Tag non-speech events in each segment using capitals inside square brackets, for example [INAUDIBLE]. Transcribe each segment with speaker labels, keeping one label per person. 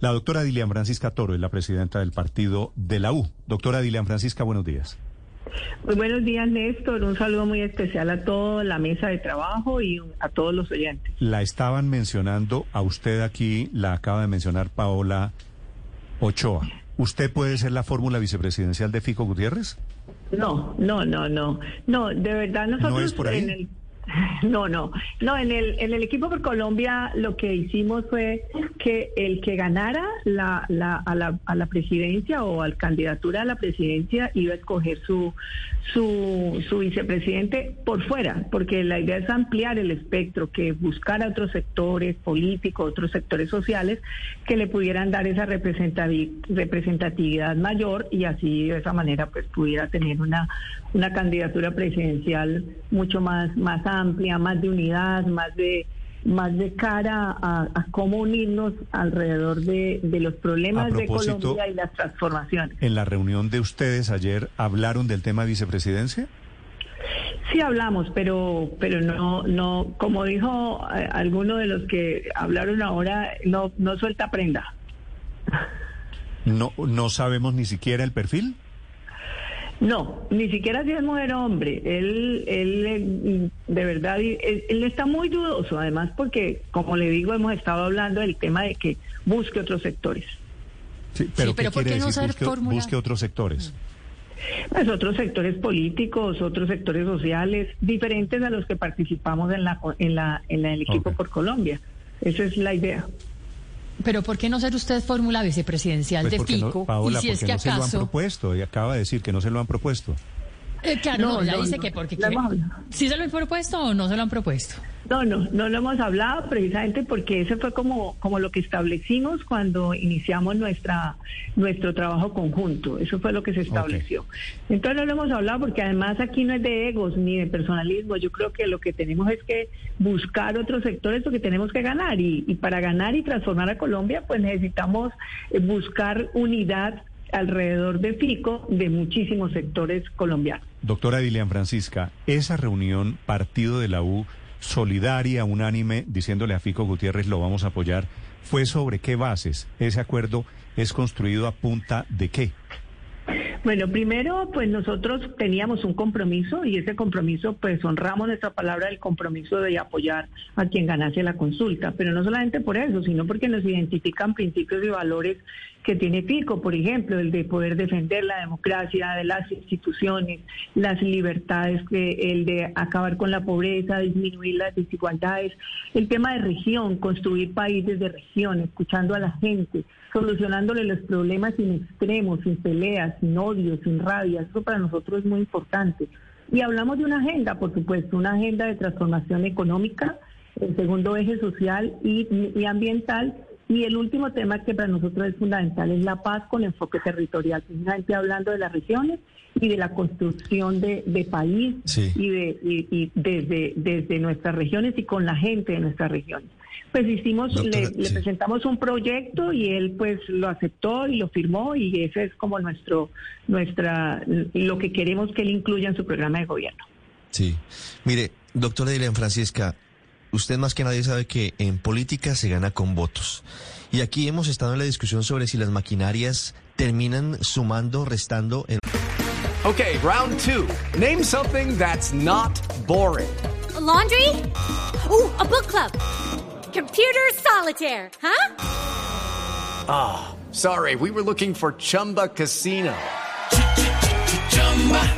Speaker 1: La doctora Dilian Francisca Toro es la presidenta del partido de la U. Doctora Dilian Francisca, buenos días.
Speaker 2: Muy buenos días, Néstor. Un saludo muy especial a toda la mesa de trabajo y a todos los oyentes.
Speaker 1: La estaban mencionando a usted aquí, la acaba de mencionar Paola Ochoa. ¿Usted puede ser la fórmula vicepresidencial de Fico Gutiérrez?
Speaker 2: No, no, no, no. No, de verdad nosotros
Speaker 1: ¿No es por ahí?
Speaker 2: en el [LAUGHS] no, no, no. En el en el equipo por Colombia lo que hicimos fue que el que ganara la, la, a, la, a la presidencia o al candidatura a la presidencia iba a escoger su su su vicepresidente por fuera, porque la idea es ampliar el espectro, que buscar a otros sectores políticos, otros sectores sociales que le pudieran dar esa representati- representatividad mayor y así de esa manera pues pudiera tener una una candidatura presidencial mucho más más amplia, más de unidad, más de más de cara a, a cómo unirnos alrededor de, de los problemas de Colombia y las transformaciones.
Speaker 1: En la reunión de ustedes ayer, ¿hablaron del tema vicepresidencia?
Speaker 2: Sí hablamos, pero pero no no como dijo eh, alguno de los que hablaron ahora no no suelta prenda.
Speaker 1: No, no sabemos ni siquiera el perfil.
Speaker 2: No, ni siquiera si es mujer o hombre. Él, él eh, de verdad, él, él está muy dudoso, además porque, como le digo, hemos estado hablando del tema de que busque otros sectores.
Speaker 1: Sí, pero,
Speaker 3: pero
Speaker 1: ¿qué
Speaker 3: ¿por
Speaker 1: quiere
Speaker 3: qué no
Speaker 1: decir?
Speaker 3: ser
Speaker 1: Busque, busque otros sectores.
Speaker 2: Pues otros sectores políticos, otros sectores sociales, diferentes a los que participamos en la en la en la- el equipo por Colombia. Esa es la idea.
Speaker 3: Pero ¿por qué no ser usted fórmula vicepresidencial
Speaker 1: Pues
Speaker 3: de
Speaker 1: porque no-
Speaker 3: Fico?
Speaker 1: Paola,
Speaker 3: y si es que
Speaker 1: no se lo han
Speaker 3: acaso...
Speaker 1: propuesto. Y acaba de decir que no se lo han propuesto.
Speaker 3: Eh, claro,
Speaker 2: No,
Speaker 3: no, ya
Speaker 2: no,
Speaker 3: dice que porque...
Speaker 2: Lo
Speaker 3: quiere-. ¿Sí se lo han propuesto o no se lo han propuesto?
Speaker 2: No, no, no lo hemos hablado precisamente porque ese fue como, como lo que establecimos cuando iniciamos nuestra nuestro trabajo conjunto. Eso fue lo que se estableció. Entonces no lo hemos hablado porque además aquí no es de egos ni de personalismo. Yo creo que lo que tenemos es que buscar otros sectores porque tenemos que ganar y, y para ganar y transformar a Colombia pues necesitamos eh, buscar unidad alrededor de Fico de muchísimos sectores colombianos.
Speaker 1: Doctora Dilian Francisca, esa reunión, partido de la U, solidaria, unánime, diciéndole a Fico Gutiérrez lo vamos a apoyar, ¿fue sobre qué bases? ¿Ese acuerdo es construido a punta de qué?
Speaker 2: Bueno, primero, pues nosotros teníamos un compromiso y ese compromiso, pues honramos nuestra palabra del compromiso de apoyar a quien ganase la consulta, pero no solamente por eso, sino porque nos identifican principios y valores que tiene Pico, por ejemplo, el de poder defender la democracia de las instituciones, las libertades, el de acabar con la pobreza, disminuir las desigualdades, el tema de región, construir países de región, escuchando a la gente, solucionándole los problemas sin extremos, sin peleas, sin odio, sin rabia. Eso para nosotros es muy importante. Y hablamos de una agenda, por supuesto, una agenda de transformación económica, el segundo eje social y, y ambiental. Y el último tema que para nosotros es fundamental es la paz con enfoque territorial, precisamente hablando de las regiones y de la construcción de, de país
Speaker 1: Sí.
Speaker 2: y, de, y, y desde, desde nuestras regiones y con la gente de nuestras regiones. Pues hicimos,
Speaker 4: Doctora,
Speaker 2: le, le
Speaker 4: sí.
Speaker 2: presentamos un proyecto y él pues lo aceptó y lo firmó y ese es como nuestro, nuestra, lo que queremos que él incluya en su programa de gobierno.
Speaker 4: Sí. Mire, doctora Dilian Francisca, usted más que nadie sabe que en política se gana con votos. Y aquí hemos estado en la discusión sobre si las maquinarias terminan sumando, restando. En...
Speaker 5: Okay, round two. Name something that's not boring.
Speaker 6: A laundry? Ooh, a book club. Computer solitaire, huh?
Speaker 5: Ah, sorry, we were looking for Chumba Casino.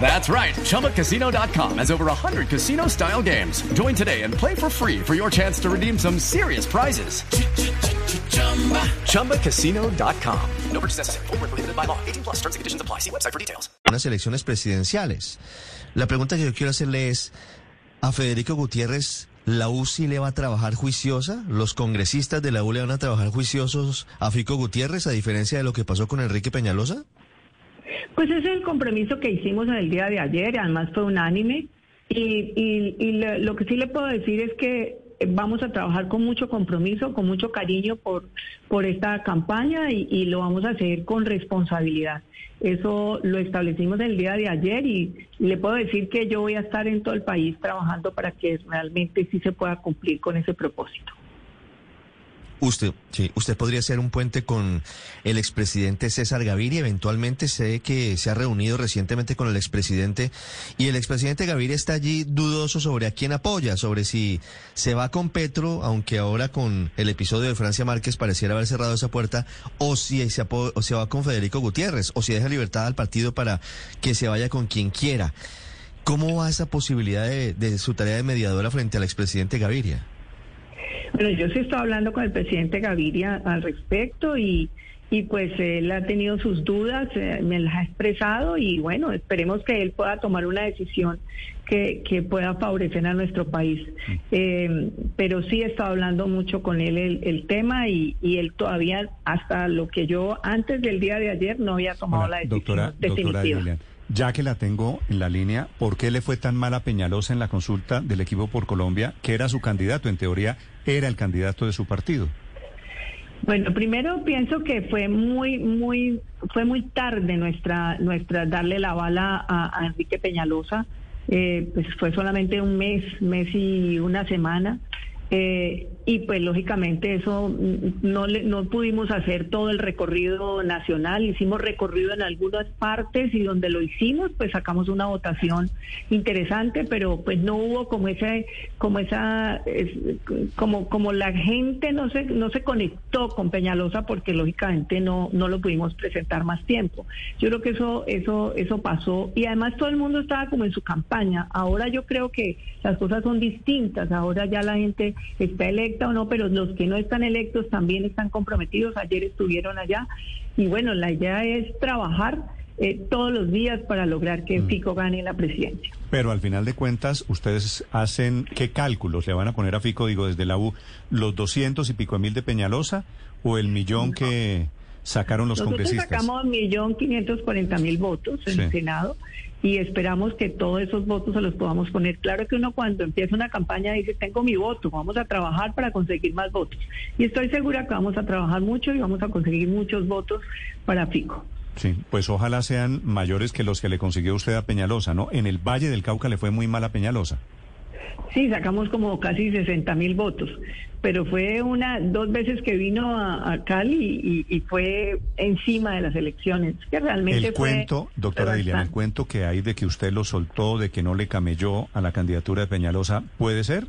Speaker 5: That's right. ChumbaCasino.com has over 100 casino style games. Join today and play for free for your chance to redeem some serious prizes. ChumbaCasino.com. No purchase necessary. Void where prohibited by law. 18 plus terms and conditions apply. See website for details.
Speaker 4: unas elecciones presidenciales. La pregunta que yo quiero hacerle es, ¿a Federico Gutiérrez ¿la U sí le va a trabajar juiciosa? ¿Los congresistas de la U le van a trabajar juiciosos a Fico Gutiérrez, a diferencia de lo que pasó con Enrique Peñalosa?
Speaker 2: Pues ese es el compromiso que hicimos en el día de ayer, además fue unánime. Y, y, y lo, lo que sí le puedo decir es que vamos a trabajar con mucho compromiso, con mucho cariño por, por esta campaña y, y lo vamos a hacer con responsabilidad. Eso lo establecimos el día de ayer y le puedo decir que yo voy a estar en todo el país trabajando para que realmente sí se pueda cumplir con ese propósito.
Speaker 4: Usted, sí, usted podría ser un puente con el expresidente César Gaviria. Eventualmente sé que se ha reunido recientemente con el expresidente y el expresidente Gaviria está allí dudoso sobre a quién apoya, sobre si se va con Petro, aunque ahora con el episodio de Francia Márquez pareciera haber cerrado esa puerta, o si se, o se va con Federico Gutiérrez, o si deja libertad al partido para que se vaya con quien quiera. ¿Cómo va esa posibilidad de, de su tarea de mediadora frente al expresidente Gaviria?
Speaker 2: Bueno, yo sí estoy hablando con el presidente Gaviria al respecto y, y pues él ha tenido sus dudas, eh, me las ha expresado y bueno, esperemos que él pueda tomar una decisión que, que pueda favorecer a nuestro país. Eh, pero sí he estado hablando mucho con él el, el tema y, y, él todavía, hasta lo que yo antes del día de ayer, no había tomado
Speaker 1: Hola,
Speaker 2: la decisión
Speaker 1: doctora,
Speaker 2: definitiva.
Speaker 1: doctora ya que la tengo en la línea, ¿por qué le fue tan mal a Peñalosa en la consulta del equipo por Colombia, que era su candidato? En teoría, era el candidato de su partido.
Speaker 2: Bueno, primero pienso que fue muy, muy, fue muy tarde nuestra, nuestra darle la bala a, Enrique Peñalosa. Eh, pues fue solamente un mes, mes y una semana. Eh, y pues lógicamente eso no le, no pudimos hacer todo el recorrido nacional, hicimos recorrido en algunas partes y donde lo hicimos pues sacamos una votación interesante, pero pues no hubo como ese como esa es, como como la gente no se no se conectó con Peñalosa porque lógicamente no no lo pudimos presentar más tiempo. Yo creo que eso eso eso pasó y además todo el mundo estaba como en su campaña. Ahora yo creo que las cosas son distintas, ahora ya la gente está electa o no, pero los que no están electos también están comprometidos. Ayer estuvieron allá y bueno, la idea es trabajar eh, todos los días para lograr que Fico gane la presidencia.
Speaker 1: Pero al final de cuentas, ustedes hacen qué cálculos le van a poner a Fico, digo, desde la U, los doscientos y pico mil de Peñalosa o el millón que sacaron los
Speaker 2: Nosotros
Speaker 1: congresistas.
Speaker 2: sacamos millón quinientos cuarenta mil votos en
Speaker 1: Sí.
Speaker 2: el Senado y esperamos que todos esos votos se los podamos poner. Claro que uno cuando empieza una campaña dice, tengo mi voto, vamos a trabajar para conseguir más votos. Y estoy segura que vamos a trabajar mucho y vamos a conseguir muchos votos para Fico.
Speaker 1: Sí, pues ojalá sean mayores que los que le consiguió usted a Peñalosa, ¿no? En el Valle del Cauca le fue muy mal a Peñalosa.
Speaker 2: Sí, sacamos como casi 60 mil votos, pero fue una dos veces que vino a, a Cali y, y fue encima de las elecciones, que realmente
Speaker 1: El
Speaker 2: fue
Speaker 1: cuento, doctora
Speaker 2: fue
Speaker 1: Dilian, el cuento que hay de que usted lo soltó, de que no le camelló a la candidatura de Peñalosa, ¿puede ser?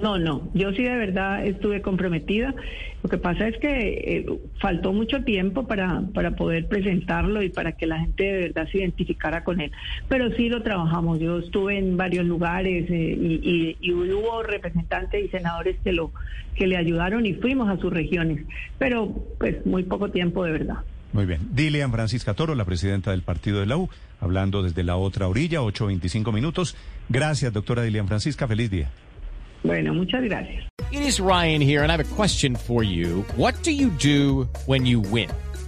Speaker 2: No, no, yo sí de verdad estuve comprometida. Lo que pasa es que eh, faltó mucho tiempo para, para poder presentarlo y para que la gente de verdad se identificara con él. Pero sí lo trabajamos. Yo estuve en varios lugares eh, y, y- hubo representantes y senadores que, lo, que le ayudaron y fuimos a sus regiones. Pero pues muy poco tiempo de verdad.
Speaker 1: Muy bien. Dilian Francisca Toro, la presidenta del partido de la U, hablando desde la otra orilla, 8.25 minutos. Gracias, doctora Dilian Francisca. Feliz día.
Speaker 2: Bueno, muchas gracias.
Speaker 7: It is Ryan here, and I have a question for you. What do you do when you win?